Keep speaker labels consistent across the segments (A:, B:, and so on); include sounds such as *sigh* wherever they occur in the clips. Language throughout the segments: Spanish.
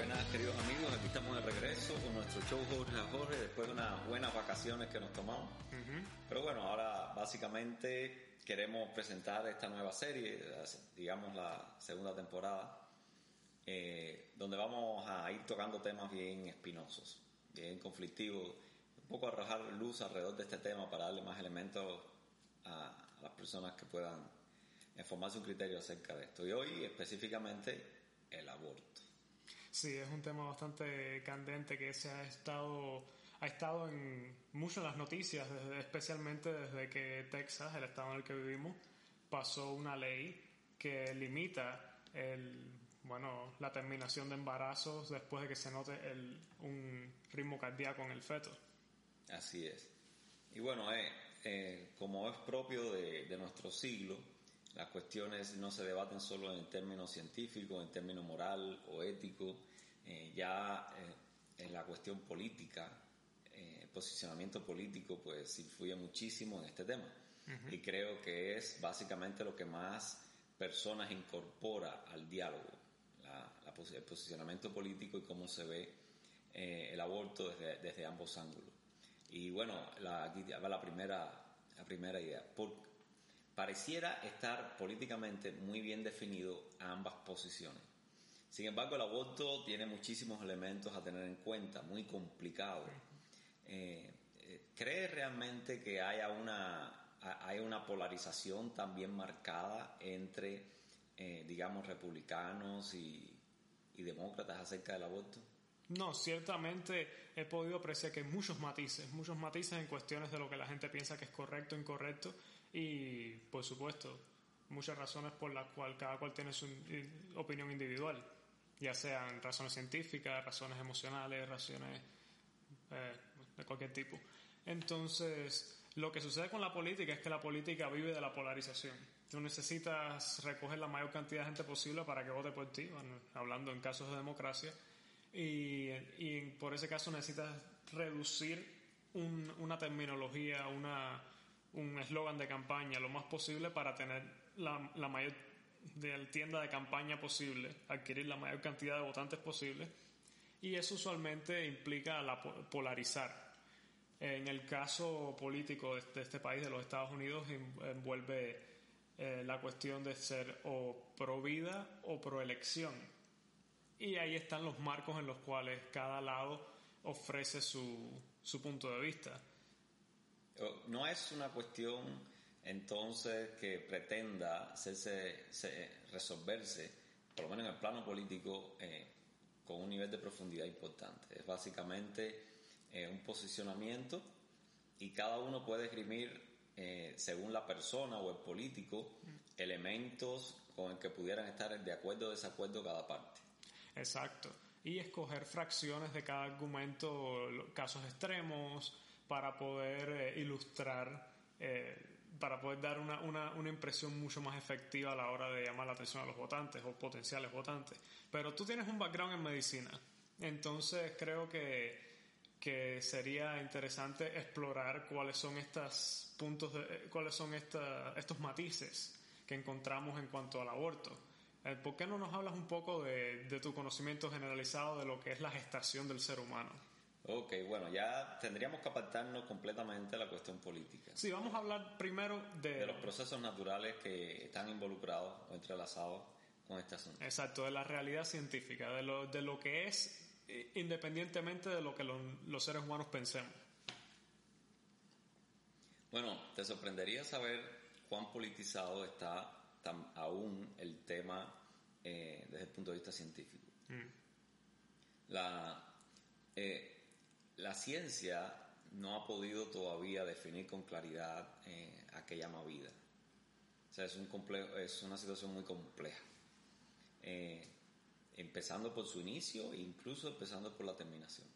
A: Buenas queridos amigos, aquí estamos de regreso con nuestro show Jorge a Jorge después de unas buenas vacaciones que nos tomamos. Pero bueno, ahora básicamente queremos presentar esta nueva serie, digamos la segunda temporada, eh, donde vamos a ir tocando temas bien espinosos, bien conflictivos, un poco arrojar luz alrededor de este tema para darle más elementos a, a las personas que puedan formarse un criterio acerca de esto. Y hoy específicamente el aborto.
B: Sí, es un tema bastante candente que se ha estado ha estado en mucho en las noticias, especialmente desde que Texas, el estado en el que vivimos, pasó una ley que limita el bueno la terminación de embarazos después de que se note el, un ritmo cardíaco en el feto.
A: Así es. Y bueno, eh, eh, como es propio de, de nuestro siglo, las cuestiones no se debaten solo en términos científicos, en términos moral o ético, eh, ya eh, en la cuestión política, eh, posicionamiento político, pues influye muchísimo en este tema. Y creo que es básicamente lo que más personas incorpora al diálogo, el posicionamiento político y cómo se ve el aborto desde, desde, ambos ángulos. Y bueno, la, aquí va la primera, la primera idea. ¿Por, pareciera estar políticamente muy bien definido a ambas posiciones. Sin embargo, el aborto tiene muchísimos elementos a tener en cuenta, muy complicado. Eh, eh, ¿Cree realmente que haya una, hay una polarización también marcada entre, eh, digamos, republicanos y, y demócratas acerca del aborto?
B: No, ciertamente he podido apreciar que hay muchos matices, muchos matices en cuestiones de lo que la gente piensa que es correcto, o incorrecto y, por supuesto, muchas razones por las cuales cada cual tiene su opinión individual, ya sean razones científicas, razones emocionales, razones eh, de cualquier tipo. Entonces, lo que sucede con la política es que la política vive de la polarización. Tú necesitas recoger la mayor cantidad de gente posible para que vote por ti, hablando en casos de democracia y, por ese caso necesitas reducir una terminología, una, un eslogan de campaña lo más posible para tener la, la mayor de tienda de campaña posible, adquirir la mayor cantidad de votantes posible y eso usualmente implica la polarizar. En el caso político de este país, de los Estados Unidos, envuelve eh, la cuestión de ser o pro vida o pro elección y ahí están los marcos en los cuales cada lado ofrece su, su punto de vista.
A: No es una cuestión entonces que pretenda hacerse, resolverse, por lo menos en el plano político, eh, con un nivel de profundidad importante. Es básicamente eh, un posicionamiento y cada uno puede esgrimir, eh, según la persona o el político, mm. elementos con el que pudieran estar de acuerdo o desacuerdo cada parte.
B: Exacto. Y escoger fracciones de cada argumento, casos extremos, para poder eh, ilustrar, eh, para poder dar una, una, una, impresión mucho más efectiva a la hora de llamar la atención a los votantes o potenciales votantes. Pero tú tienes un background en medicina, entonces creo que, que sería interesante explorar cuáles son estos puntos, de, eh, cuáles son estos matices que encontramos en cuanto al aborto ¿Por qué no nos hablas un poco de, tu conocimiento generalizado de lo que es la gestación del ser humano?
A: Ok, bueno, ya tendríamos que apartarnos completamente de la cuestión política.
B: Sí, vamos a hablar primero de...
A: De los procesos naturales que están involucrados o entrelazados con este asunto.
B: Exacto, de la realidad científica, de lo, de lo que es eh, independientemente de lo que los seres humanos pensemos.
A: Bueno, te sorprendería saber cuán politizado está aún el tema eh, desde el punto de vista científico. Mm. La, eh, la ciencia no ha podido todavía definir con claridad eh, a qué llama vida. O sea, es, una situación muy compleja. empezando por su inicio e incluso empezando por la terminación.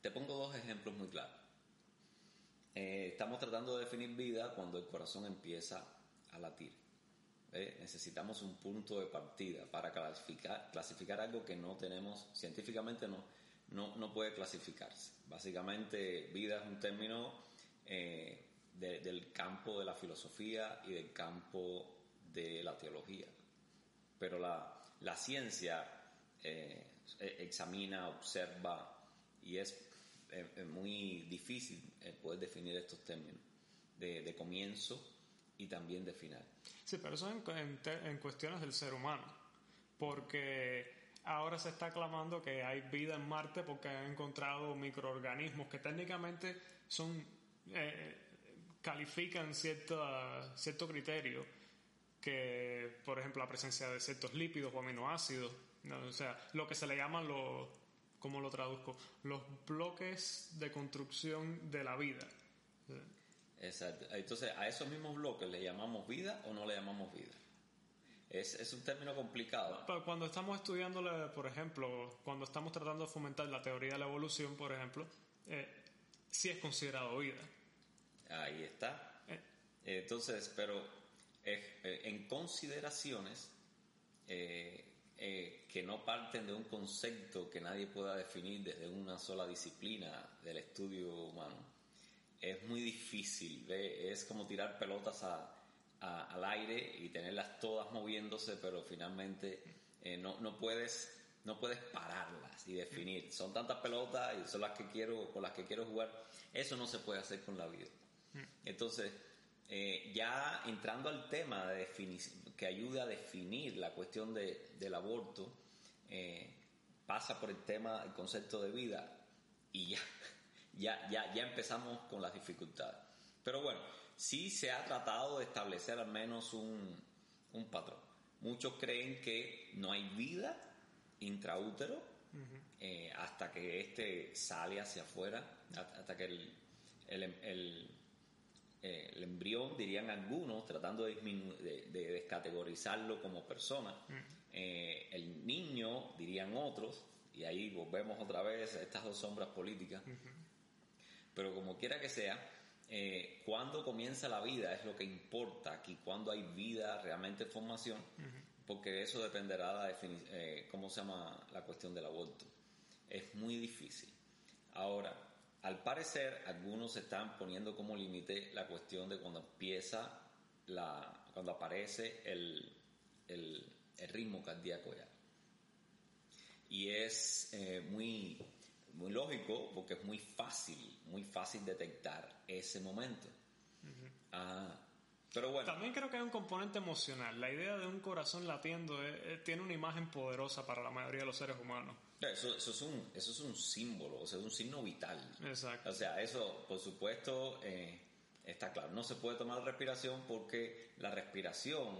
A: Te pongo dos ejemplos muy claros. estamos tratando de definir vida cuando el corazón empieza a latir. ¿eh? necesitamos un punto de partida para clasificar, clasificar algo que no tenemos, científicamente no, no, puede clasificarse. Básicamente, vida es un término eh, del campo de la filosofía y del campo de la teología. Pero la, la ciencia, eh, eh, examina, observa y es muy difícil poder definir estos términos de, comienzo y también de final.
B: Sí, pero eso en, en, cuestiones del ser humano, porque ahora se está clamando que hay vida en Marte porque han encontrado microorganismos que técnicamente son eh, califican cierta, cierto criterio que, por ejemplo, la presencia de ciertos lípidos o aminoácidos, o sea, lo que se le llaman los, ¿cómo lo traduzco? Los bloques de construcción de la vida.
A: Exacto. Entonces, a esos mismos bloques le llamamos vida o no le llamamos vida. Es, es un término complicado.
B: cuando estamos estudiando, por ejemplo, cuando estamos tratando de fomentar la teoría de la evolución, por ejemplo, eh, sí es considerado vida.
A: Ahí está. Eh. Entonces, pero eh, en consideraciones que no parten de un concepto que nadie pueda definir desde una sola disciplina del estudio humano, es muy difícil. Es como tirar pelotas al aire y tenerlas todas moviéndose, pero finalmente eh, no, no, puedes no puedes pararlas y definir. Son tantas pelotas y son las que quiero con las que quiero jugar. Eso no se puede hacer con la vida. Entonces, eh, ya entrando al tema de que ayuda a definir la cuestión de, del aborto, eh, pasa por el tema, el concepto de vida y ya *laughs* ya, ya, ya empezamos con las dificultades. Pero bueno, sí se ha tratado de establecer al menos un, un patrón. Muchos creen que no hay vida intraútero eh, hasta que éste sale hacia afuera, hasta que el, el, el, eh, el embrión, dirían algunos, tratando de, de, descategorizarlo como persona. Eh, el niño, dirían otros, y ahí volvemos otra vez a estas dos sombras políticas. Pero como quiera que sea, eh, cuando comienza la vida es lo que importa aquí, cuando hay vida, realmente formación, porque eso dependerá de eh, cómo se llama la cuestión del aborto. Es muy difícil. Ahora, al parecer, algunos están poniendo como límite la cuestión de cuando empieza la, cuando aparece el, el, ritmo cardíaco ya. Y es eh, muy muy lógico porque es muy fácil, muy fácil detectar ese momento. Ah, pero bueno.
B: También creo que hay un componente emocional. La idea de un corazón latiendo eh, eh, tiene una imagen poderosa para la mayoría de los seres humanos.
A: Eso, eso, es un, eso es un símbolo, o sea, es un signo vital.
B: Exacto.
A: O sea, eso, por supuesto, eh, está claro. No se puede tomar respiración porque la respiración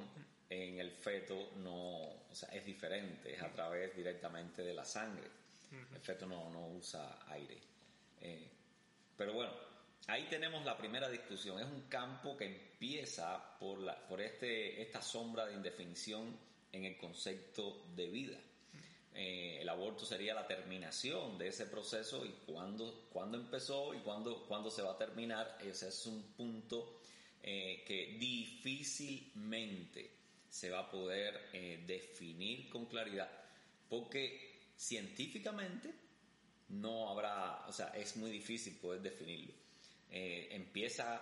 A: en el feto no, o sea, es diferente, es a través directamente de la sangre. El feto no, no usa aire. Eh, pero bueno, ahí tenemos la primera discusión. Es un campo que empieza por, la, por este, esta sombra de indefinición en el concepto de vida. Eh, el aborto sería la terminación de ese proceso y cuándo, cuándo empezó y cuándo, cuándo se va a terminar. Ese es un punto eh, que difícilmente se va a poder definir con claridad porque científicamente no habrá, o sea, es muy difícil poder definirlo. Eh, empieza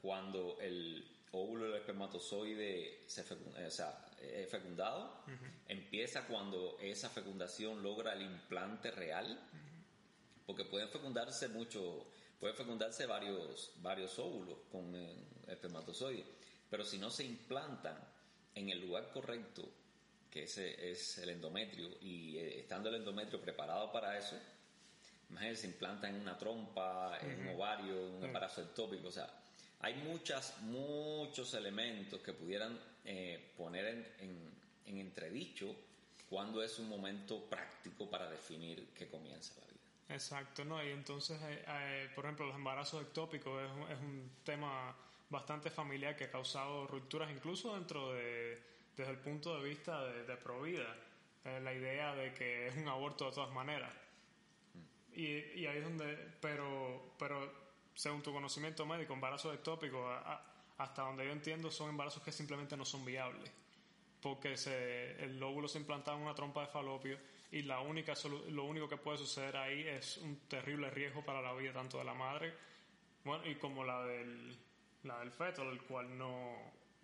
A: cuando el óvulo del espermatozoide se fecunda, o sea, es fecundado, empieza cuando esa fecundación logra el implante real, porque pueden fecundarse mucho, pueden fecundarse varios, varios óvulos con el espermatozoide, pero si no se implantan en el lugar correcto que ese es el endometrio, y eh, estando el endometrio preparado para eso, imagínense, se implanta en una trompa, en un ovario, en un embarazo ectópico, o sea, hay muchas, muchos elementos que pudieran eh, poner en, en, entredicho cuando es un momento práctico para definir que comienza la vida.
B: Exacto, ¿no? Y entonces, eh, por ejemplo, los embarazos ectópicos es, es un tema bastante familiar que ha causado rupturas incluso dentro de desde el punto de vista de, de Provida, eh, la idea de que es un aborto de todas maneras. Y, y, ahí es donde, pero, pero según tu conocimiento médico, embarazos ectópicos, hasta donde yo entiendo, son embarazos que simplemente no son viables. Porque se, el óvulo se implanta en una trompa de falopio y la única, lo único que puede suceder ahí es un terrible riesgo para la vida tanto de la madre bueno, y como la del, la del feto, el cual no,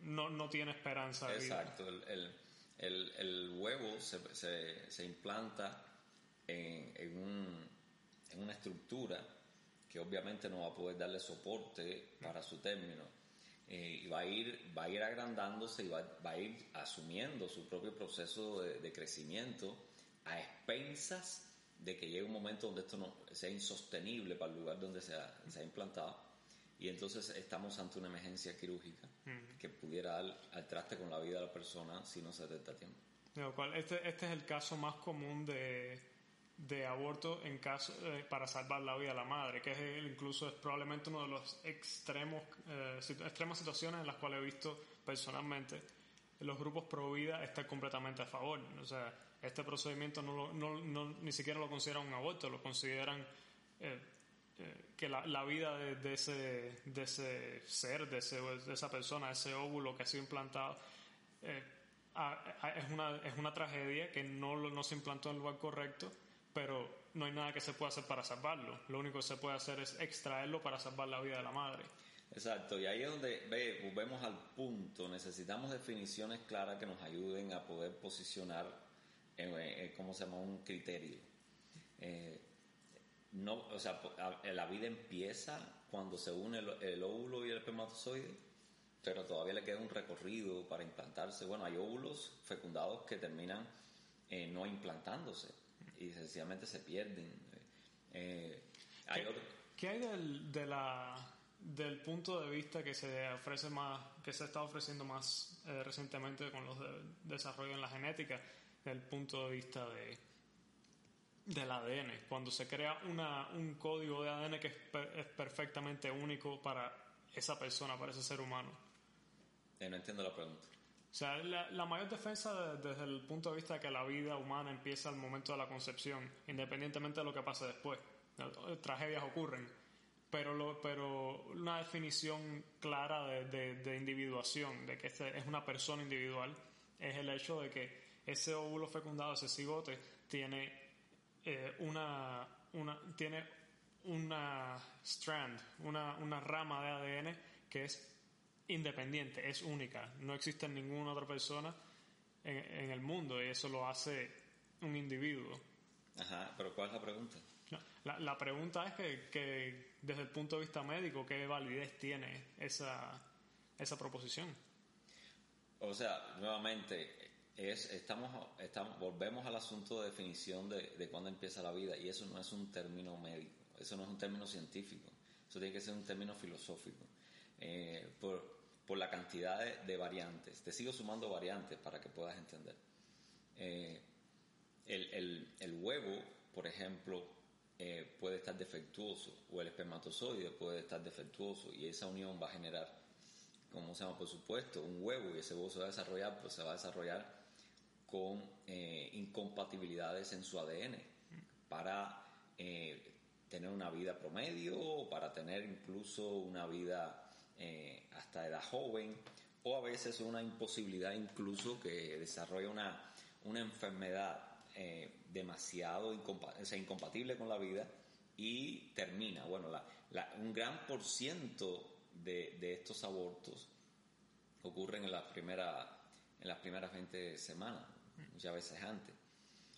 B: no, no tiene esperanza
A: Exacto, El, el, el, huevo se, se, se, implanta en, un, en una estructura que obviamente no va a poder darle soporte para su término. Eh, y va a ir va a ir agrandándose y va, va a ir asumiendo su propio proceso de, crecimiento a expensas de que llegue un momento donde esto no sea insostenible para el lugar donde se ha, se ha implantado y entonces estamos ante una emergencia quirúrgica que pudiera dar al traste con la vida de la persona si no se detecta a tiempo.
B: Este, este es el caso más común de, de aborto en caso eh, para salvar la vida de la madre, que es incluso es probablemente uno de los extremos eh, extremas situaciones en las cuales he visto personalmente los grupos pro vida están completamente a favor. O sea, este procedimiento no, no, no ni siquiera lo consideran un aborto, lo consideran eh, que la, la vida de, de, ese, de ese ser, de, ese, de esa persona, ese óvulo que ha sido implantado, es, una, es una tragedia que no, no se implantó en el lugar correcto pero no hay nada que se pueda hacer para salvarlo. Lo único que se puede hacer es extraerlo para salvar la vida de la madre.
A: Exacto, y ahí es donde ve, volvemos al punto. Necesitamos definiciones claras que nos ayuden a poder posicionar, en, ¿cómo se llama?, un criterio. Eh, no, o sea, la vida empieza cuando se une el, óvulo y el espermatozoide, pero todavía le queda un recorrido para implantarse. Bueno, hay óvulos fecundados que terminan eh, no implantándose y sencillamente se pierden. Eh,
B: hay ¿Qué, hay del, de la, del punto de vista que se ofrece más, que se está ofreciendo más eh, recientemente con los de, desarrollo en la genética, del punto de vista de del ADN, cuando se crea una, un código de ADN que es, es perfectamente único para esa persona, para ese ser humano.
A: Eh, no entiendo la pregunta.
B: O sea, la, mayor defensa desde el punto de vista de que la vida humana empieza al momento de la concepción, independientemente de lo que pase después. Tragedias ocurren, pero, lo, pero una definición clara de, de, individuación, de que este es una persona individual, es el hecho de que ese óvulo fecundado, ese cigote, tiene eh, una, una, tiene una strand, una, una rama de ADN que es independiente, es única. No existe ninguna otra persona en, el mundo y eso lo hace un individuo.
A: Ajá, pero ¿cuál es la pregunta?
B: la, la, pregunta es que, que, desde el punto de vista médico, ¿qué validez tiene esa, esa proposición?
A: O sea, nuevamente, es, estamos, volvemos al asunto de definición de, de cuándo empieza la vida y eso no es un término médico, eso no es un término científico, eso tiene que ser un término filosófico. Eh, por, por la cantidad de, variantes. Te sigo sumando variantes para que puedas entender. Eh, el, huevo, por ejemplo, eh, puede estar defectuoso o el espermatozoide puede estar defectuoso y esa unión va a generar, como se llama, por supuesto, un huevo y ese huevo se va a desarrollar, pues se va a desarrollar con eh, incompatibilidades en su ADN para tener una vida promedio o para tener incluso una vida eh, hasta edad joven, o a veces una imposibilidad incluso que desarrolla una, una enfermedad eh, demasiado incompatible con la vida y termina. Bueno, un gran por ciento de, de, estos abortos ocurren en las, primeras en las primeras 20 semanas, muchas veces antes.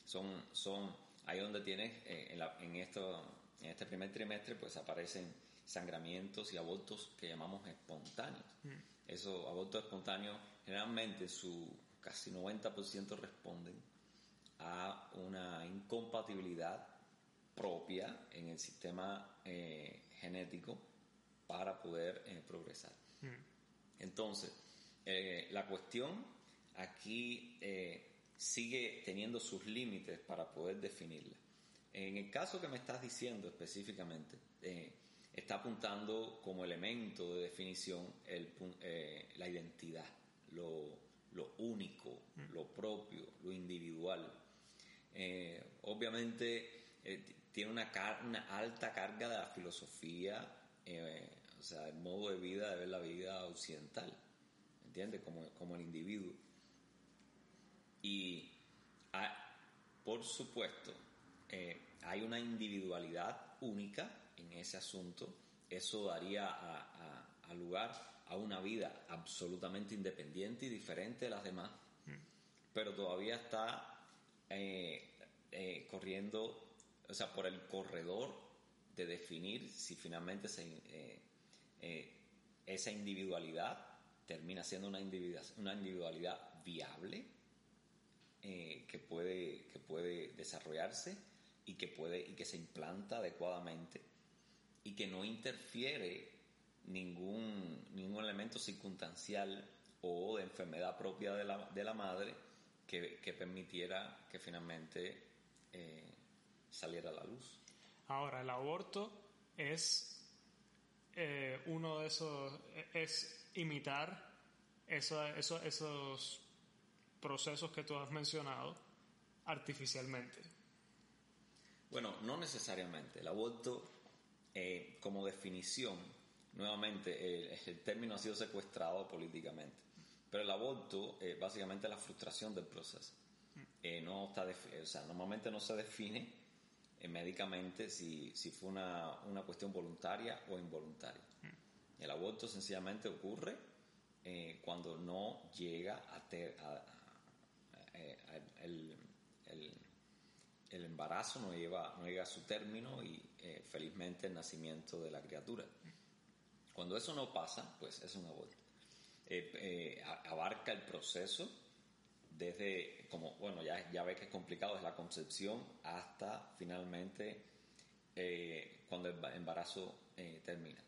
A: Son, son ahí donde tienes, eh, en, la, en, esto, en este primer trimestre, pues aparecen sangramientos y abortos que llamamos espontáneos. Mm. Esos abortos espontáneos generalmente su casi 90% responden a una incompatibilidad propia en el sistema eh, genético para poder eh, progresar. Mm. Entonces, eh, la cuestión aquí sigue teniendo sus límites para poder definirla. En el caso que me estás diciendo específicamente, está apuntando como elemento de definición el, eh, la identidad, lo, lo único, mm. lo propio, lo individual. Eh, obviamente eh, tiene una, una alta carga de la filosofía, o sea, el modo de vida de ver la vida occidental, ¿entiendes? Como, como el individuo. Y por supuesto, hay una individualidad única en ese asunto, eso daría a, lugar a una vida absolutamente independiente y diferente de las demás, mm. pero todavía está, eh, eh, corriendo, o sea, por el corredor de definir si finalmente esa individualidad termina siendo una individualidad, una viable que, puede, que puede desarrollarse y que, puede, y que se implanta adecuadamente y que no interfiere ningún, ningún elemento circunstancial o de enfermedad propia de la, de la madre que, permitiera que finalmente eh, saliera a la luz.
B: Ahora, el aborto es eh, uno de esos, es imitar esos procesos que tú has mencionado artificialmente.
A: Bueno, no necesariamente. El aborto, eh, como definición, nuevamente, el, término ha sido secuestrado políticamente. Pero el aborto, eh, básicamente, es la frustración del proceso. Eh, no está o sea, normalmente no se define médicamente si, si fue una, una, cuestión voluntaria o involuntaria. El aborto sencillamente ocurre cuando no llega a, ter, a, el, el embarazo no, lleva, no llega a su término y eh, felizmente el nacimiento de la criatura. Cuando eso no pasa, pues es un aborto. Eh, eh, abarca el proceso desde, como, bueno, ya, ya ves que es complicado, desde la concepción hasta finalmente cuando el embarazo termina.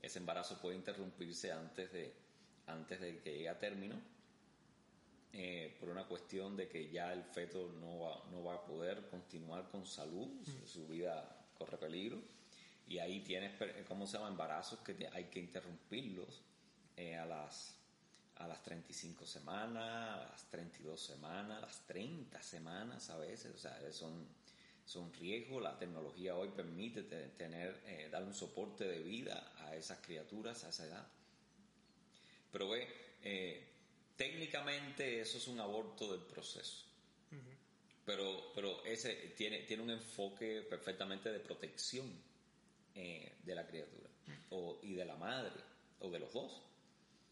A: Ese embarazo puede interrumpirse antes de, antes de que llegue a término eh, por una cuestión de que ya el feto no va, no va a poder continuar con salud, su vida corre peligro. Y ahí tienes, ¿cómo se llama? Embarazos que hay que interrumpirlos eh, a, las, a las 35 semanas, a las 32 semanas, a las 30 semanas a veces. O sea, son, son riesgos. La tecnología hoy permite tener, eh, dar un soporte de vida a esas criaturas a esa edad. Pero ve, eh, técnicamente eso es un aborto del proceso. Pero, pero ese tiene, tiene un enfoque perfectamente de protección eh, de la criatura o, y de la madre o de los dos.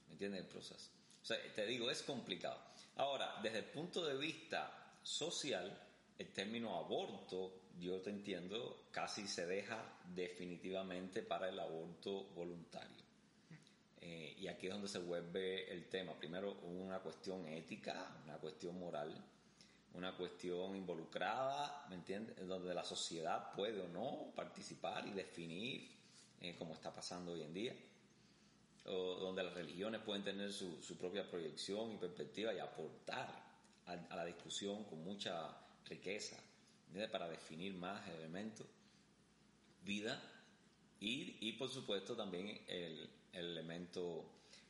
A: ¿Me entiendes el proceso? O sea, te digo, es complicado. Ahora, desde el punto de vista social, el término aborto, yo te entiendo, casi se deja definitivamente para el aborto voluntario. Eh, y aquí es donde se vuelve el tema. Primero, una cuestión ética, una cuestión moral, una cuestión involucrada, ¿me entiendes? Donde la sociedad puede o no participar y definir, eh, como está pasando hoy en día. O donde las religiones pueden tener su, su propia proyección y perspectiva y aportar a, la discusión con mucha riqueza, para definir más elementos. Vida y, y por supuesto también el, el elemento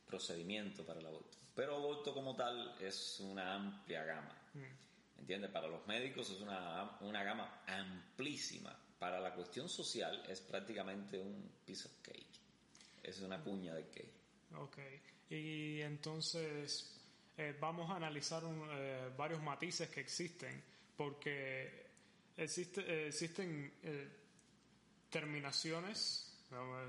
A: procedimiento para el aborto. Pero aborto como tal es una amplia gama. Mm. ¿Entiendes? Para los médicos es una, una gama amplísima. Para la cuestión social es prácticamente un piece of cake. Es una cuña de cake.
B: Ok. Y entonces eh, vamos a analizar eh, varios matices que existen. Porque existe, eh, existen terminaciones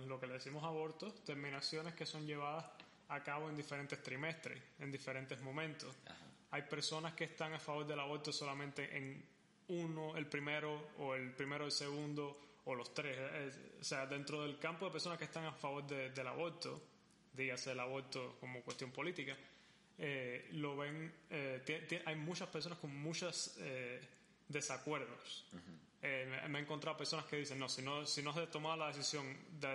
B: lo que le decimos abortos, terminaciones que son llevadas a cabo en diferentes trimestres, en diferentes momentos. Hay personas que están a favor del aborto solamente en uno, el primero, o el primero, el segundo, o los tres. o sea, dentro del campo de personas que están a favor del aborto, dígase el aborto como cuestión política, eh, lo ven, eh, hay muchas personas con muchos eh, desacuerdos. Eh, me he encontrado personas que dicen, no, si no, si no has tomado la decisión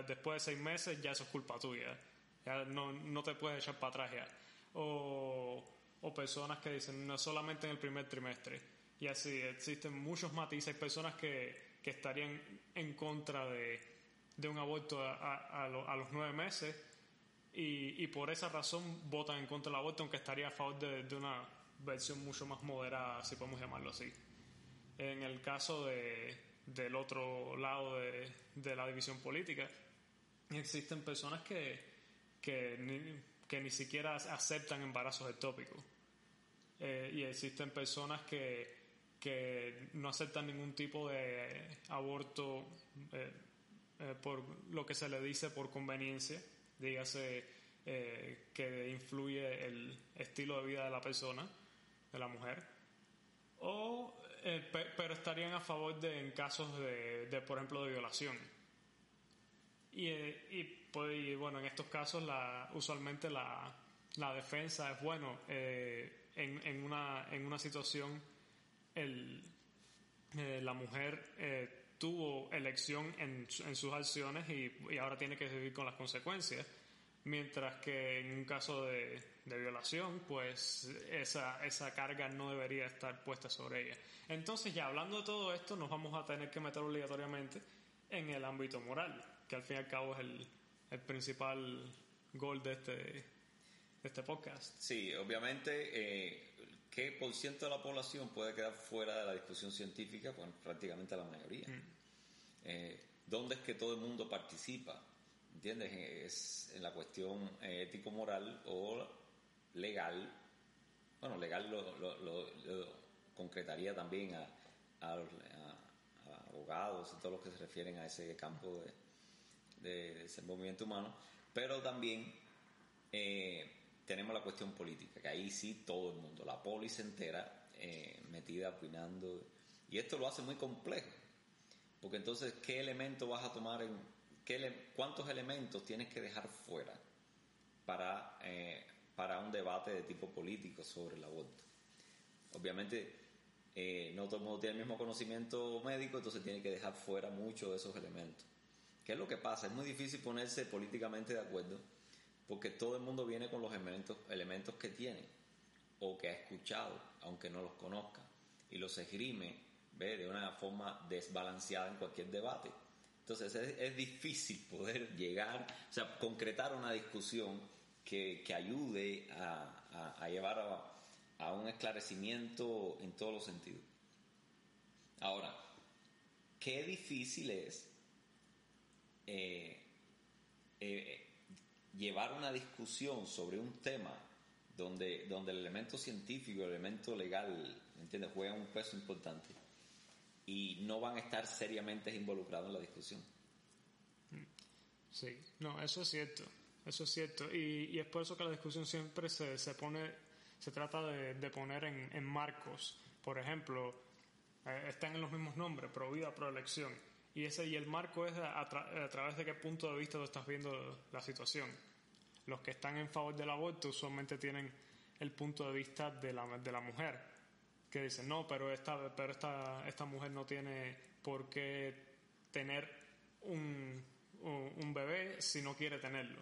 B: después de seis meses, ya eso es culpa tuya. Ya no, no te puedes echar para atrás ya. O, o personas que dicen, no solamente en el primer trimestre. Y así, existen muchos matices. Hay personas que, que estarían en contra de, de un aborto a, a, los nueve meses y, y, por esa razón votan en contra del aborto, aunque estaría a favor de, de una versión mucho más moderada, si podemos llamarlo así. En el caso de, del otro lado de, de, la división política, existen personas que, que, ni, que ni siquiera aceptan embarazos ectópicos. Eh, y existen personas que, que no aceptan ningún tipo de aborto eh, eh, por lo que se le dice por conveniencia, dígase que influye el estilo de vida de la persona, de la mujer, o Eh, pero estarían a favor de en casos de, por ejemplo, de violación. Y, eh, y, pues, bueno, en estos casos la, usualmente la, la defensa es, bueno, eh, en, en, una, en una situación el, la mujer tuvo elección en, en sus acciones y, y, ahora tiene que vivir con las consecuencias. Mientras que en un caso de, de violación, pues esa, esa carga no debería estar puesta sobre ella. Entonces, ya hablando de todo esto, nos vamos a tener que meter obligatoriamente en el ámbito moral, que al fin y al cabo es el, el principal gol de este, de este podcast.
A: Sí, obviamente, eh, ¿qué por ciento de la población puede quedar fuera de la discusión científica? Pues prácticamente la mayoría. Mm. Eh, ¿Dónde es que todo el mundo participa? ¿Entiendes? Es en la cuestión eh, ético-moral o legal. Bueno, legal lo concretaría también a, abogados y todos los que se refieren a ese campo de, ese movimiento humano, pero también eh, tenemos la cuestión política, que ahí sí todo el mundo, la polis entera eh, metida opinando, y esto lo hace muy complejo, porque entonces, ¿qué elemento vas a tomar en, qué, cuántos elementos tienes que dejar fuera para, eh, para un debate de tipo político sobre el aborto? Obviamente, eh, no todo el mundo tiene el mismo conocimiento médico, entonces tiene que dejar fuera muchos de esos elementos. ¿Qué es lo que pasa? Es muy difícil ponerse políticamente de acuerdo porque todo el mundo viene con los elementos, elementos que tiene o que ha escuchado, aunque no los conozca, y los esgrime ¿ve? de una forma desbalanceada en cualquier debate. Entonces es, difícil poder llegar, o sea, concretar una discusión que, que ayude a, a llevar a, a un esclarecimiento en todos los sentidos. Ahora, qué difícil es eh, eh, llevar una discusión sobre un tema donde, donde el elemento científico, el elemento legal, ¿entiendes?, juegan un peso importante y no van a estar seriamente involucrados en la discusión.
B: Sí, no, eso es cierto, eso es cierto. Y, y es por eso que la discusión siempre se, se pone se trata de, poner en, marcos. Por ejemplo, eh, están en los mismos nombres, pro vida, pro elección. Y, ese, y el marco es a, través de qué punto de vista tú estás viendo la situación. Los que están en favor del aborto usualmente tienen el punto de vista de la, de la mujer, que dicen, no, pero esta, pero esta, esta mujer no tiene por qué tener un, un bebé si no quiere tenerlo.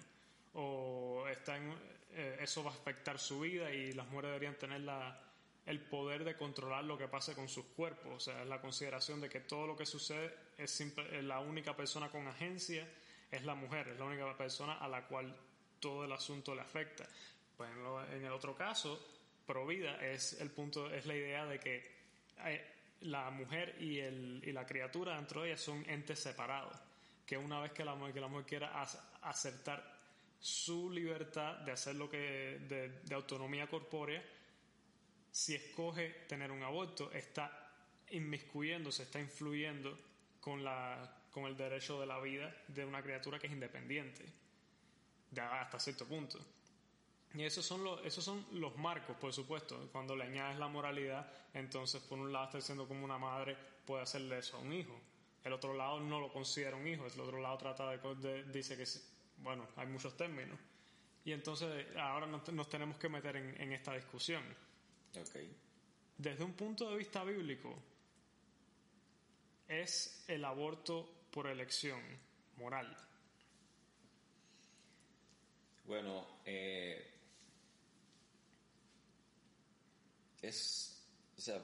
B: O está en, eh, eso va a afectar su vida y las mujeres deberían tener la, el poder de controlar lo que pase con sus cuerpos. O sea, la consideración de que todo lo que sucede es la única persona con agencia es la mujer, es la única persona a la cual todo el asunto le afecta. Pues en, el otro caso, pro vida es el punto, es la idea de que eh, la mujer y, el, y la criatura dentro de ella son entes separados. Que una vez que la, que la mujer quiera acertar su libertad de hacer lo que de, autonomía corpórea, si escoge tener un aborto, está inmiscuyéndose, está influyendo con, la, con el derecho de la vida de una criatura que es independiente, hasta cierto punto. Y esos son, los, esos son los marcos, por supuesto. Cuando le añades la moralidad, entonces por un lado está diciendo como una madre puede hacerle eso a un hijo. El otro lado no lo considera un hijo, el otro lado trata de, de dice que bueno, hay muchos términos. Y entonces ahora nos, tenemos que meter en, esta discusión. Desde un punto de vista bíblico, ¿es el aborto por elección moral?
A: Bueno, eh, es, o sea,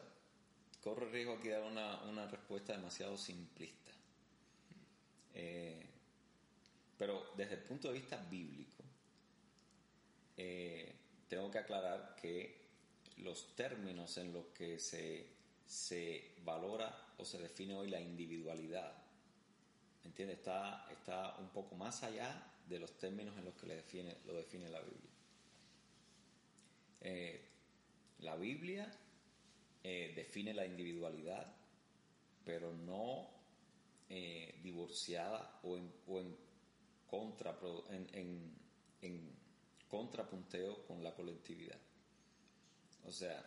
A: corre riesgo aquí de dar una, una respuesta demasiado simplista. Eh, pero desde el punto de vista bíblico, eh, tengo que aclarar que los términos en los que se, se valora o se define hoy la individualidad, ¿entiendes? Está, está un poco más allá de los términos en los que lo define la Biblia. Eh, la Biblia eh, define la individualidad, pero no divorciada o o en en, en, contrapunteo con la colectividad. O sea,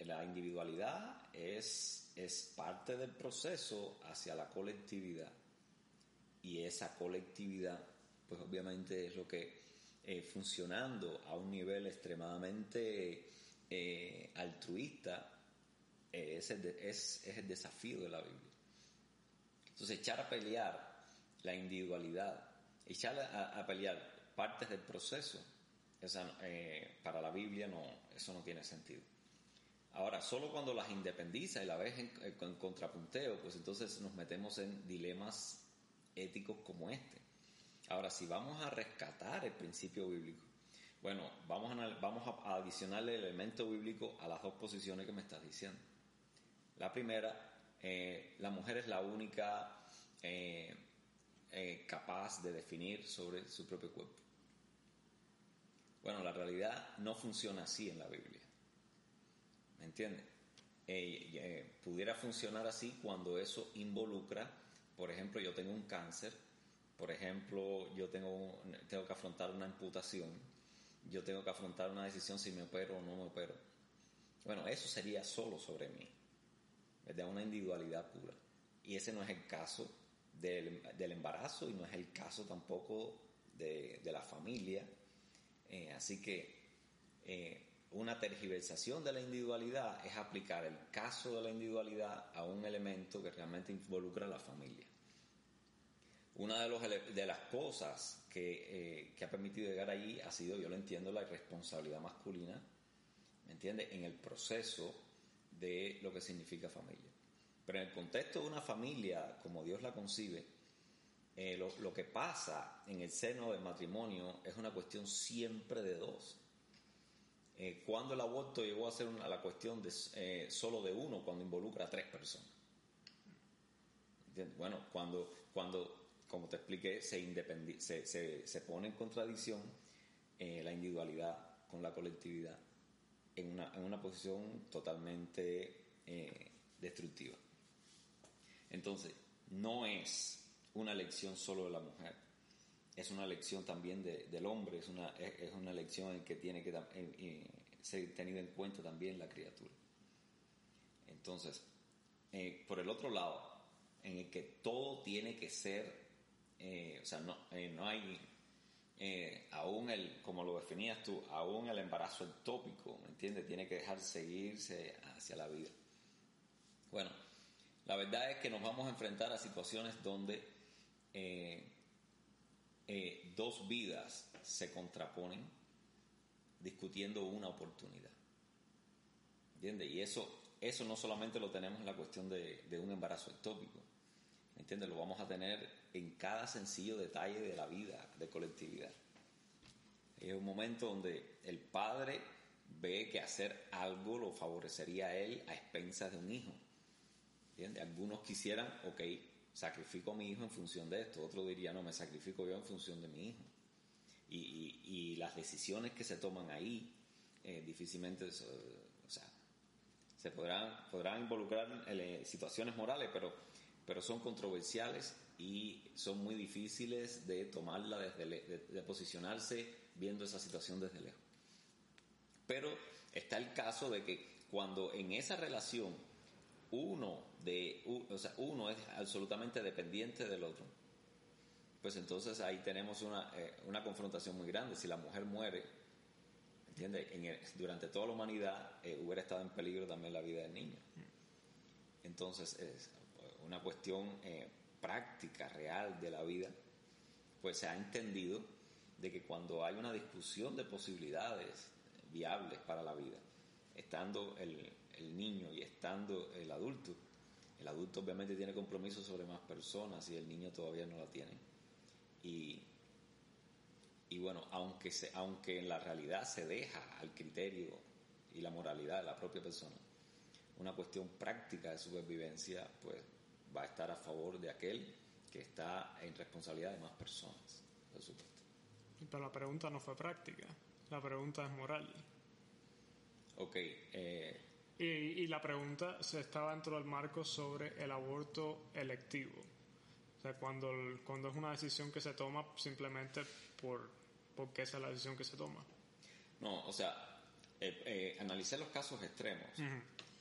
A: la individualidad es, es parte del proceso hacia la colectividad. Y esa colectividad, pues obviamente es lo que eh, funcionando a un nivel extremadamente eh, altruista, es el desafío de la Biblia. Entonces, echar a pelear la individualidad, echar a, pelear partes del proceso, esa, para la Biblia no, eso no tiene sentido. Ahora, solo cuando las independiza y la ves en, contrapunteo, pues entonces nos metemos en dilemas éticos como este. Ahora, si vamos a rescatar el principio bíblico, bueno, vamos a, vamos a adicionarle el elemento bíblico a las dos posiciones que me estás diciendo. La primera, eh, la mujer es la única eh, eh, capaz de definir sobre su propio cuerpo. Bueno, la realidad no funciona así en la Biblia. ¿Me entiendes? pudiera funcionar así cuando eso involucra, por ejemplo, yo tengo un cáncer, por ejemplo, yo tengo, tengo que afrontar una imputación, yo tengo que afrontar una decisión si me opero o no me opero. Bueno, eso sería solo sobre mí, de una individualidad pura. Y ese no es el caso del, embarazo y no es el caso tampoco de, la familia. Eh, así que eh, una tergiversación de la individualidad es aplicar el caso de la individualidad a un elemento que realmente involucra a la familia. Una de, las cosas que, eh, que, ha permitido llegar allí ha sido, yo lo entiendo, la irresponsabilidad masculina, ¿me entiendes? En el proceso de lo que significa familia. Pero en el contexto de una familia, como Dios la concibe, eh, lo, que pasa en el seno del matrimonio es una cuestión siempre de dos. Eh, cuando el aborto llegó a ser la cuestión eh, solo de uno cuando involucra a tres personas. Bueno, cuando, cuando, como te expliqué, se, se, se, pone en contradicción eh, la individualidad con la colectividad en una, en una posición totalmente destructiva. Entonces, no es una elección solo de la mujer es una lección también del hombre, es una, es, una lección en que tiene que ser tenida en cuenta también la criatura. Entonces, eh, por el otro lado, en el que todo tiene que ser, eh, o sea, no, eh, no hay, aún el, como lo definías tú, aún el embarazo ectópico, ¿me entiendes? Tiene que dejar seguirse hacia la vida. Bueno, la verdad es que nos vamos a enfrentar a situaciones donde eh, dos vidas se contraponen discutiendo una oportunidad. ¿Entiendes? Y eso, eso no solamente lo tenemos en la cuestión de, un embarazo ectópico. ¿Entiendes? Lo vamos a tener en cada sencillo detalle de la vida de colectividad. Es un momento donde el padre ve que hacer algo lo favorecería a él a expensas de un hijo. ¿Entiendes? Algunos quisieran, ok, sacrifico a mi hijo en función de esto, otro diría, no, me sacrifico yo en función de mi hijo. Y, las decisiones que se toman ahí eh, difícilmente, o sea, se podrán, podrán involucrar en eh, situaciones morales, pero, pero son controversiales y son muy difíciles de tomarla desde, de posicionarse viendo esa situación desde lejos. Pero está el caso de que cuando en esa relación uno, de, o sea, uno es absolutamente dependiente del otro, pues entonces ahí tenemos una, eh, una confrontación muy grande. Si la mujer muere, ¿entiendes? durante toda la humanidad eh, hubiera estado en peligro también la vida del niño. Entonces es una cuestión eh, práctica, real de la vida, pues se ha entendido de que cuando hay una discusión de posibilidades viables para la vida, estando el, el niño y estando el adulto, el adulto obviamente tiene compromiso sobre más personas y el niño todavía no la tiene. Y, y bueno, aunque, se, aunque en la realidad se deja al criterio y la moralidad de la propia persona, una cuestión práctica de supervivencia, pues va a estar a favor de aquel que está en responsabilidad de más personas, por supuesto.
B: Pero la pregunta no fue práctica, la pregunta es moral.
A: Ok, eh,
B: y, la pregunta se estaba dentro del marco sobre el aborto electivo. O sea, cuando, cuando es una decisión que se toma simplemente por porque esa es la decisión que se toma.
A: No, o sea, eh, eh, analicé los casos extremos,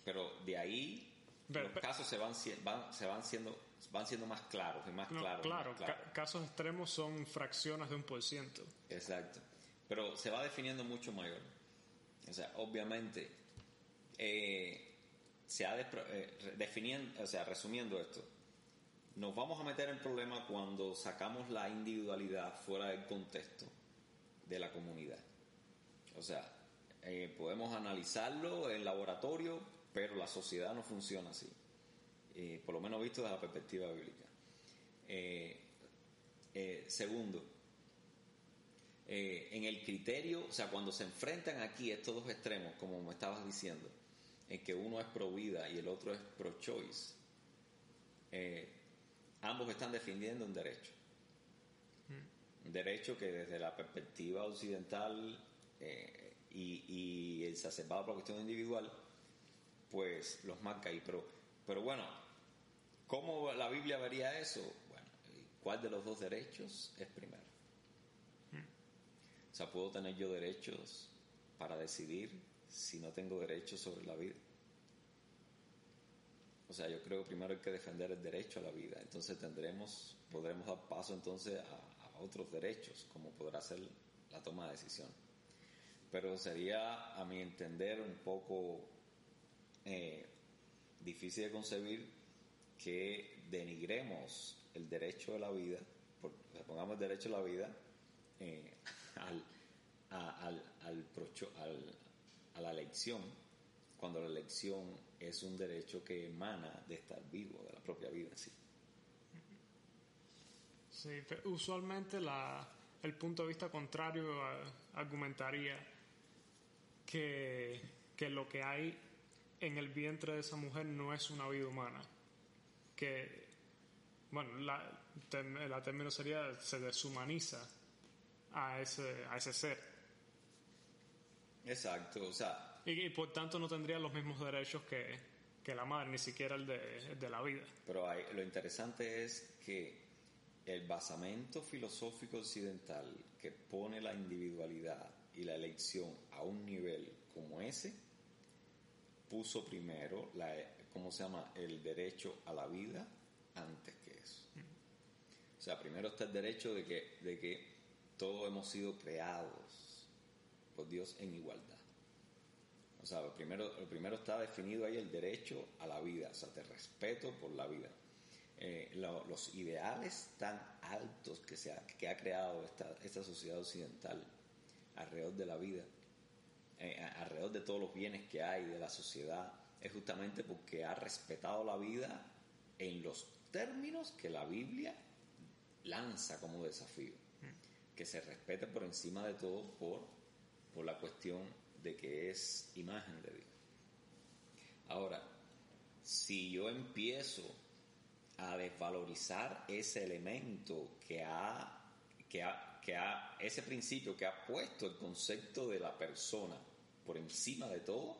A: pero de ahí
B: Pero-
A: los
B: pero-
A: casos se van, van- se van siendo van siendo más claros y más
B: No,
A: claros. y
B: claro,
A: más claros.
B: ca- casos extremos son fracciones de un por ciento.
A: Exacto. Pero se va definiendo mucho mayor. O sea, obviamente, eh, se ha eh, definiendo, o sea, resumiendo esto, nos vamos a meter en problema cuando sacamos la individualidad fuera del contexto de la comunidad. O sea, eh, podemos analizarlo en laboratorio, pero la sociedad no funciona así. Eh, por lo menos visto desde la perspectiva bíblica. Segundo, en el criterio, o sea, cuando se enfrentan aquí estos dos extremos, como me estabas diciendo, en que uno es pro vida y el otro es pro choice, eh, ambos están defendiendo un derecho. Un derecho que desde la perspectiva occidental eh, y, y exacerbado por la cuestión individual, pues los marca ahí. Pero, pero bueno, ¿cómo la Biblia vería eso? Bueno, ¿cuál de los dos derechos es primero? O sea, ¿puedo tener yo derechos para decidir si no tengo derechos sobre la vida? O sea, yo creo que primero hay que defender el derecho a la vida. Entonces tendremos, podremos dar paso entonces a, a otros derechos, como podrá ser la toma de decisión. Pero sería, a mi entender, un poco eh, difícil de concebir que denigremos el derecho a la vida, por, o sea, pongamos el derecho a la vida eh, *laughs* al, a, al, al procho- al- a la elección, cuando la elección es un derecho que emana de estar vivo, de la propia vida en sí.
B: Sí, usualmente la, el punto de vista contrario eh, argumentaría que, que lo que hay en el vientre de esa mujer no es una vida humana. Que, bueno, la, la término sería se deshumaniza a ese, a ese ser.
A: Exacto, o sea,
B: Y, y por tanto no tendría los mismos derechos que, que la madre, ni siquiera el de, el de la vida.
A: pero hay- lo interesante es que el basamento filosófico occidental que pone la individualidad y la elección a un nivel como ese, puso primero la, ¿cómo se llama? El derecho a la vida antes que eso. O sea, primero está el derecho de que, de que todos hemos sido creados por Dios en igualdad. O sea, lo primero, lo primero está definido ahí el derecho a la vida, o sea, te respeto por la vida. Eh, lo- los ideales tan altos que, se ha, que ha creado esta, esta sociedad occidental alrededor de la vida, eh, alrededor de todos los bienes que hay de la sociedad, es justamente porque ha respetado la vida en los términos que la Biblia lanza como desafío. Que se respete por encima de todo por, por la cuestión de que es imagen de Dios. Ahora, si yo empiezo a desvalorizar ese elemento que ha, que ha, que ha, ese principio que ha puesto el concepto de la persona por encima de todo,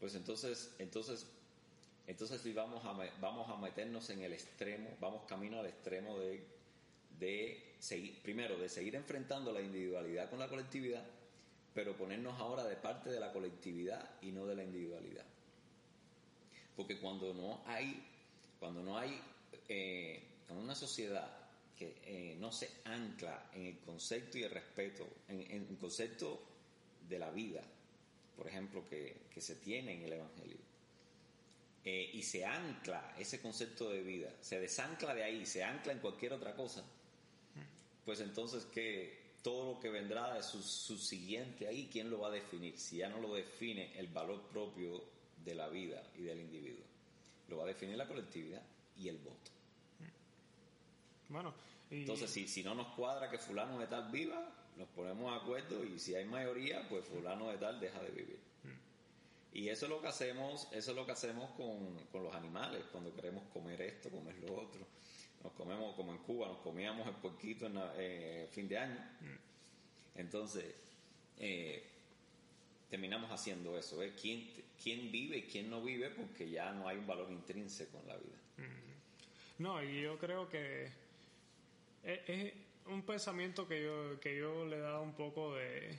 A: pues entonces, entonces, entonces sí vamos a, vamos a meternos en el extremo, vamos camino al extremo de, de primero, de seguir enfrentando la individualidad con la colectividad, pero ponernos ahora de parte de la colectividad y no de la individualidad. Porque cuando no hay, cuando no hay eh, una sociedad que eh, no se ancla en el concepto y el respeto, en, en el concepto de la vida, por ejemplo, que, que se tiene en el Evangelio, eh, y se ancla ese concepto de vida, se desancla de ahí, se ancla en cualquier otra cosa, pues entonces que todo lo que vendrá de su, subsiguiente ahí, ¿quién lo va a definir? Si ya no lo define el valor propio de la vida y del individuo, lo va a definir la colectividad y el voto.
B: Bueno, y
A: Entonces, si, si no nos cuadra que fulano de tal viva, nos ponemos de acuerdo y si hay mayoría, pues fulano de tal deja de vivir. Y eso es lo que hacemos, eso es lo que hacemos con, con los animales, cuando queremos comer esto, comer lo otro. Nos comemos, como en Cuba, nos comíamos el puerquito en la- eh, fin de año. Entonces, eh, terminamos haciendo eso, ¿eh? ¿Quién, ¿Quién vive y quién no vive? Porque ya no hay un valor intrínseco en la vida.
B: No, y yo creo que es, es un pensamiento que yo, que yo le he dado un poco de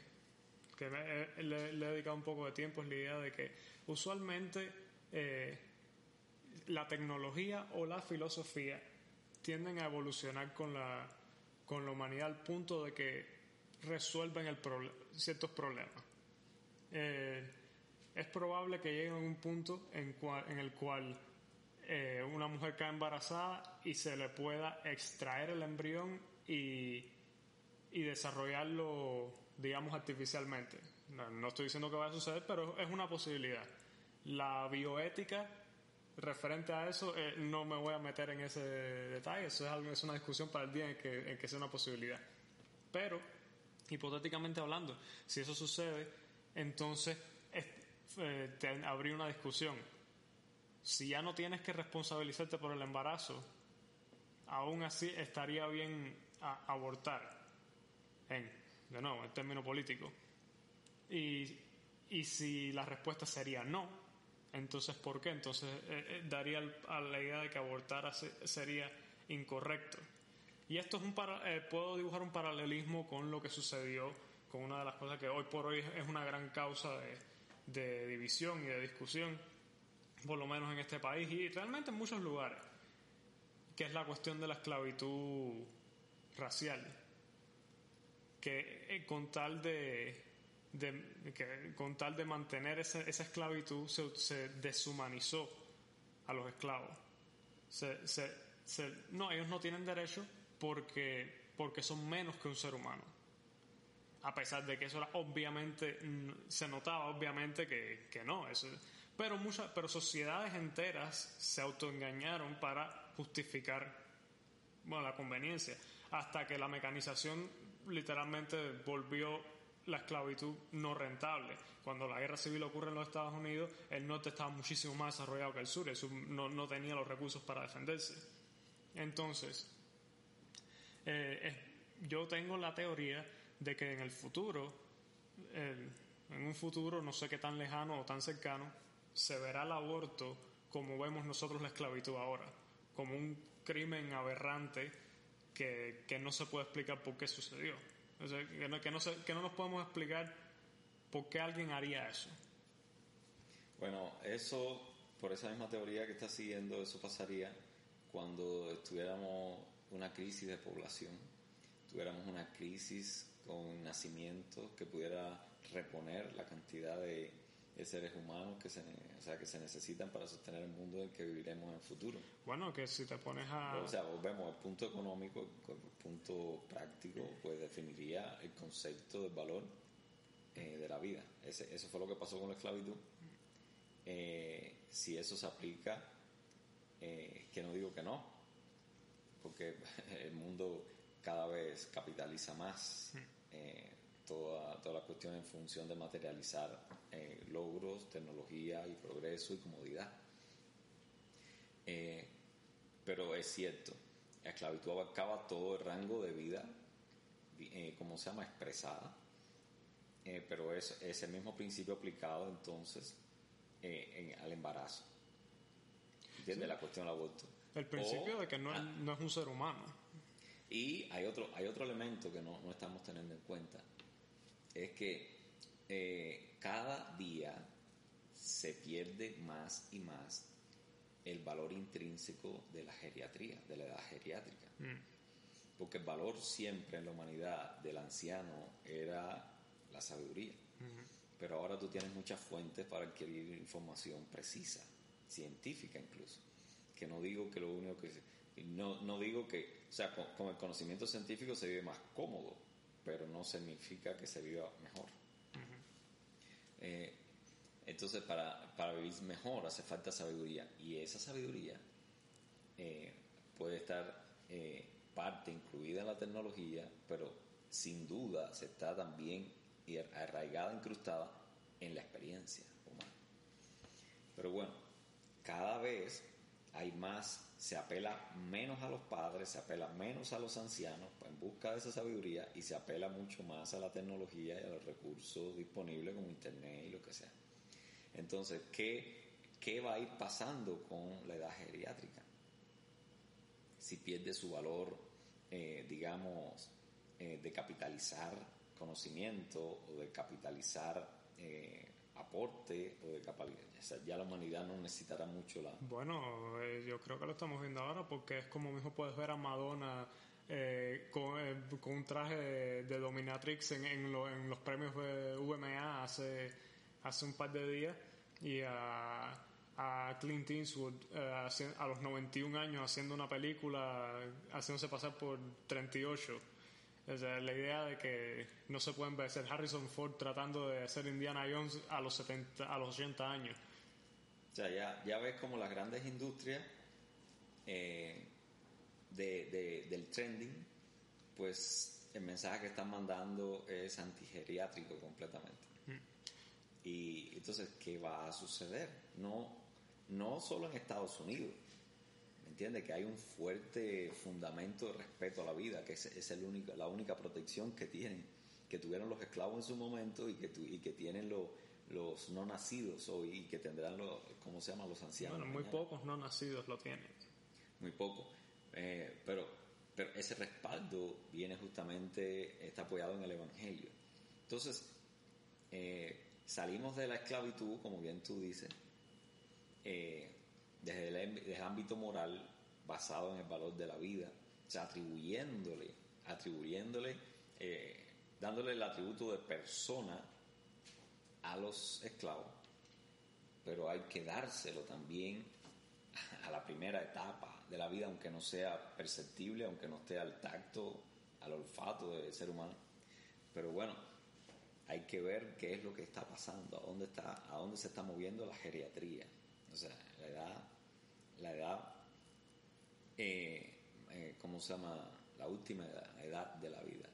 B: que le, he dedicado un poco de tiempo, es la idea de que usualmente eh, la tecnología o la filosofía tienden a evolucionar con la, con la humanidad al punto de que resuelven el ciertos problemas. Eh, es probable que lleguen a un punto en, en el cual eh, una mujer cae embarazada y se le pueda extraer el embrión y, y desarrollarlo, digamos, artificialmente. No, estoy diciendo que vaya a suceder, pero es una posibilidad. La bioética referente a eso, eh, no me voy a meter en ese detalle, eso es, algo, es una discusión para el día en que, en que sea una posibilidad. Pero, hipotéticamente hablando, si eso sucede, entonces eh, te habría una discusión. Si ya no tienes que responsabilizarte por el embarazo, aún así estaría bien abortar, en, de nuevo, en término político. Y, y si la respuesta sería no, entonces ¿por qué? Entonces eh, eh, daría a la idea de que abortar sería incorrecto. Y esto es un para, puedo dibujar un paralelismo con lo que sucedió con una de las cosas que hoy por hoy es una gran causa de, división y de discusión, por lo menos en este país y realmente en muchos lugares, que es la cuestión de la esclavitud racial, que eh, con tal de, con tal de mantener esa, esa esclavitud se, deshumanizó a los esclavos. Se, se, no, ellos no tienen derecho porque, porque son menos que un ser humano a pesar de que eso era obviamente, se notaba obviamente que, que no, eso, pero muchas, pero sociedades enteras se autoengañaron para justificar, bueno, la conveniencia, hasta que la mecanización literalmente volvió la esclavitud no rentable. Cuando la guerra civil ocurre en los Estados Unidos, el norte estaba muchísimo más desarrollado que el sur, el sur no, no tenía los recursos para defenderse. Entonces, eh, yo tengo la teoría de que en el futuro, en un futuro no sé qué tan lejano o tan cercano, se verá el aborto como vemos nosotros la esclavitud ahora, como un crimen aberrante que, que no se puede explicar por qué sucedió. Que, no, que, no nos podemos explicar por qué alguien haría eso.
A: Bueno, eso, por esa misma teoría que está siguiendo, eso pasaría cuando tuviéramos una crisis de población, tuviéramos una crisis con nacimientos que pudiera reponer la cantidad de, seres humanos que se, o sea, que se necesitan para sostener el mundo en el que viviremos en el futuro.
B: Bueno, que si te pones a...
A: o sea, volvemos, el punto económico, el punto práctico, pues definiría el concepto del valor eh, de la vida. Ese, eso fue lo que pasó con la esclavitud. Eh, si eso se aplica, eh, que no digo que no, porque *laughs* el mundo cada vez capitaliza más. Hmm. Eh, toda, toda la cuestión en función de materializar eh, logros, tecnología y progreso y comodidad. Eh, pero es cierto, la esclavitud abarcaba todo el rango de vida, como se llama, expresada, pero es, es, el mismo principio aplicado entonces al embarazo. ¿Entiendes? La cuestión del aborto.
B: El principio de que no, ah. no es un ser humano.
A: Y hay otro, hay otro elemento que no, estamos teniendo en cuenta, es que eh, cada día se pierde más y más el valor intrínseco de la geriatría, de la edad geriátrica. Mm. Porque el valor siempre en la humanidad del anciano era la sabiduría. Pero ahora tú tienes muchas fuentes para adquirir información precisa, científica incluso. Que no digo que lo único que... No, no digo que o sea, con, el conocimiento científico se vive más cómodo, pero no significa que se viva mejor. Eh, entonces, para, para, vivir mejor hace falta sabiduría. Y esa sabiduría eh, puede estar eh, parte incluida en la tecnología, pero sin duda se está también arraigada, incrustada en la experiencia humana. Pero bueno, cada vez hay más se apela menos a los padres, se apela menos a los ancianos en busca de esa sabiduría y se apela mucho más a la tecnología y a los recursos disponibles como Internet y lo que sea. Entonces, ¿qué, qué va a ir pasando con la edad geriátrica? Si pierde su valor, eh, digamos, eh, de capitalizar conocimiento o de capitalizar eh, aporte o de capitalizar. ya la humanidad no necesitará mucho la...
B: Bueno, eh, yo creo que lo estamos viendo ahora porque es como mismo puedes ver a Madonna eh, con, un traje de, dominatrix en, en, en, los premios de VMA hace, hace un par de días y a, a Clint Eastwood a los 91 años haciendo una película haciéndose pasar por 38 o sea, la idea de que no se pueden ver Harrison Ford tratando de hacer Indiana Jones a los 70, a los 80 años.
A: O sea, ya, ya ves como las grandes industrias eh, de, del trending, pues el mensaje que están mandando es antigeriátrico completamente. Mm. Y entonces, ¿qué va a suceder? No, no solo en Estados Unidos, entiende que hay un fuerte fundamento de respeto a la vida, que es, es el único, la única protección que tienen, que tuvieron los esclavos en su momento y que, y que tienen los no nacidos hoy y que tendrán los, ¿cómo se llama? Los ancianos.
B: Bueno, muy pocos no nacidos lo tienen.
A: Muy poco. Eh, pero, pero ese respaldo viene justamente, está apoyado en el Evangelio. Entonces, eh, salimos de la esclavitud, como bien tú dices, eh, desde el, ámbito moral basado en el valor de la vida, o sea, atribuyéndole, atribuyéndole, eh, dándole el atributo de persona a los esclavos, pero hay que dárselo también a la primera etapa de la vida, aunque no sea perceptible, aunque no esté al tacto, al olfato del ser humano. Pero bueno, hay que ver qué es lo que está pasando, a dónde está, a dónde se está moviendo la geriatría. O sea, la edad, la edad, eh, eh, ¿cómo se llama? La última edad, de la vida.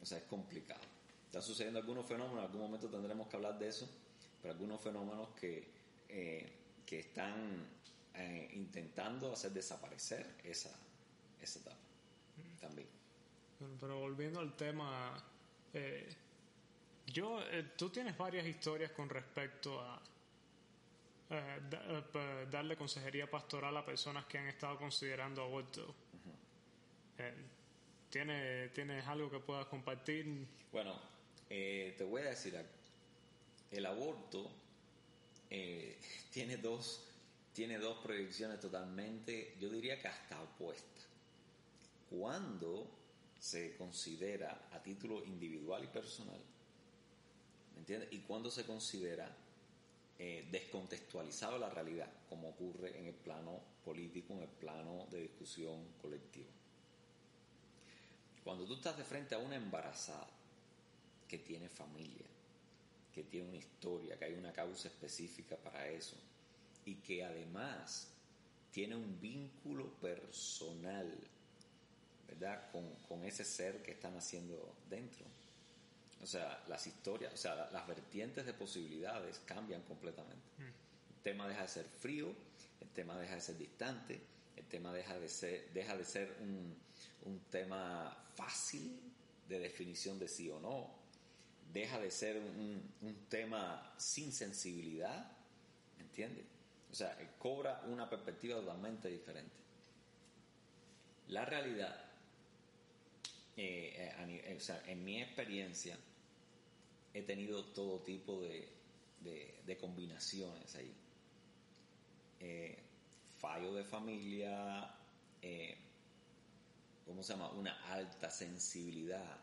A: O sea, es complicado. Están sucediendo algunos fenómenos, en algún momento tendremos que hablar de eso, pero algunos fenómenos que, eh, que están intentando hacer desaparecer esa, esa etapa también.
B: pero volviendo al tema, yo, tú tienes varias historias con respecto a eh, eh, darle consejería pastoral a personas que han estado considerando aborto. Eh, ¿Tienes, algo que puedas compartir?
A: Bueno, te voy a decir El aborto *laughs* tiene dos tiene dos proyecciones totalmente, yo diría que hasta opuestas. Cuando se considera a título individual y personal, ¿me entiendes? Y cuando se considera eh, descontextualizado la realidad, como ocurre en el plano político, en el plano de discusión colectiva. Cuando tú estás de frente a una embarazada que tiene familia, que tiene una historia, que hay una causa específica para eso, y que además tiene un vínculo personal, ¿verdad? Con, con ese ser que están haciendo dentro o sea, las historias, o sea, las vertientes de posibilidades cambian completamente. Mm. El tema deja de ser frío, el tema deja de ser distante, el tema deja de ser, deja de ser un, un tema fácil de definición de sí o no, deja de ser un, un tema sin sensibilidad, ¿entiendes? O sea, cobra una perspectiva totalmente diferente. La realidad, eh, eh, en mi experiencia, he tenido todo tipo de, de, combinaciones ahí. Eh, fallo de familia, ¿cómo se llama? Una alta sensibilidad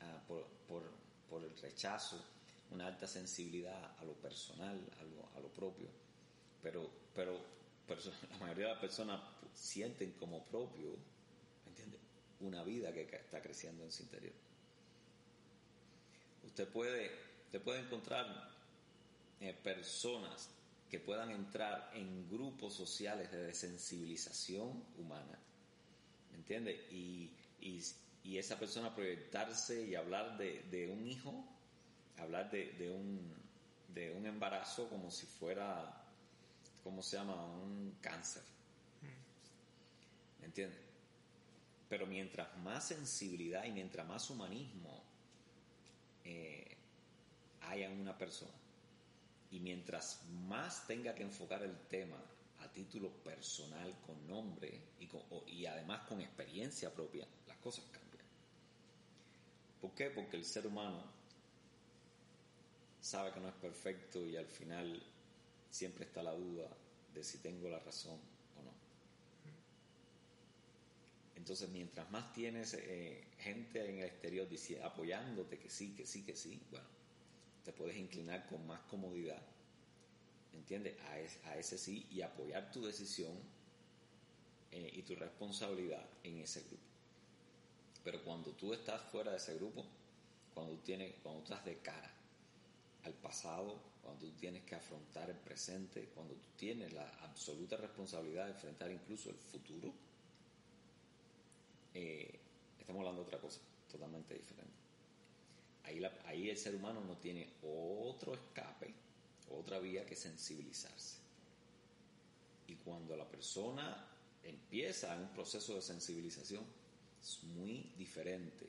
A: ah, por, por, por, el rechazo, una alta sensibilidad a lo personal, a lo, a lo propio. Pero, pero, *laughs* la mayoría de las personas sienten como propio. Una vida que está creciendo en su interior. Usted puede, puede encontrar eh, personas que puedan entrar en grupos sociales de desensibilización humana, ¿me entiende? Y, esa persona proyectarse y hablar de, un hijo, hablar de, un, de un embarazo como si fuera, ¿cómo se llama? Un cáncer. ¿Me entiende? Pero mientras más sensibilidad y mientras más humanismo eh, haya una persona. Y mientras más tenga que enfocar el tema a título personal, con nombre y, y además con experiencia propia, las cosas cambian. qué? Porque el ser humano sabe que no es perfecto y al final siempre está la duda de si tengo la razón o no. Entonces, mientras más tienes eh, gente en el exterior apoyándote que sí, que sí, que sí, bueno, te puedes inclinar con más comodidad, ¿entiendes? A, ese sí y apoyar tu decisión eh, y tu responsabilidad en ese grupo. Pero cuando tú estás fuera de ese grupo, cuando, tienes, cuando estás de cara al pasado, cuando tú tienes que afrontar el presente, cuando tú tienes la absoluta responsabilidad de enfrentar incluso el futuro, eh, estamos hablando de otra cosa totalmente diferente. Ahí, ahí el ser humano no tiene otro escape, otra vía que sensibilizarse. Y cuando la persona empieza un proceso de sensibilización, es muy diferente,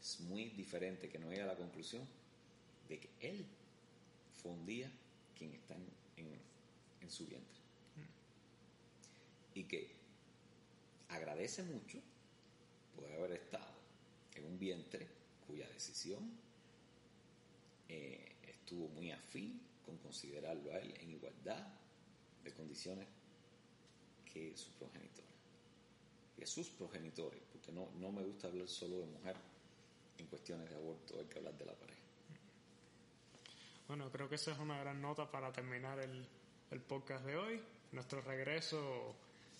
A: es muy diferente que no llegue a la conclusión de que él fue un día quien está en, su vientre. Y que agradece mucho poder haber estado en un vientre cuya decisión eh, estuvo muy afín con considerarlo a él en igualdad de condiciones que su progenitora. Que sus progenitores, porque no, no me gusta hablar solo de mujer en cuestiones de aborto, hay que hablar de la pareja.
B: Bueno, creo que esa es una gran nota para terminar el, el podcast de hoy. Nuestro regreso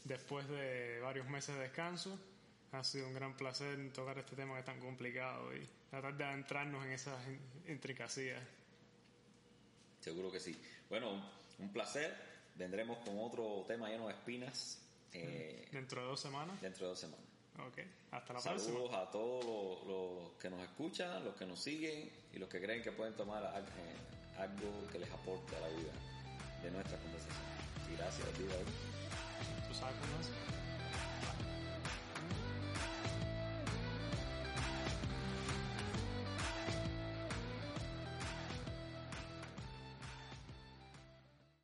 B: después de varios meses de descanso. Ha sido un gran placer tocar este tema que es tan complicado y tratar de adentrarnos en esas intricacías.
A: Seguro que sí. Bueno, un placer vendremos con otro tema lleno de espinas.
B: Eh, ¿Dentro de dos semanas?
A: Dentro de dos semanas.
B: Ok, hasta la
A: Saludos
B: próxima.
A: Saludos a todos los, que nos escuchan, los que nos siguen y los que creen que pueden tomar eh, algo que les aporte a la vida de nuestra conversación. Y gracias,
B: ¿Tú sabes cómo es?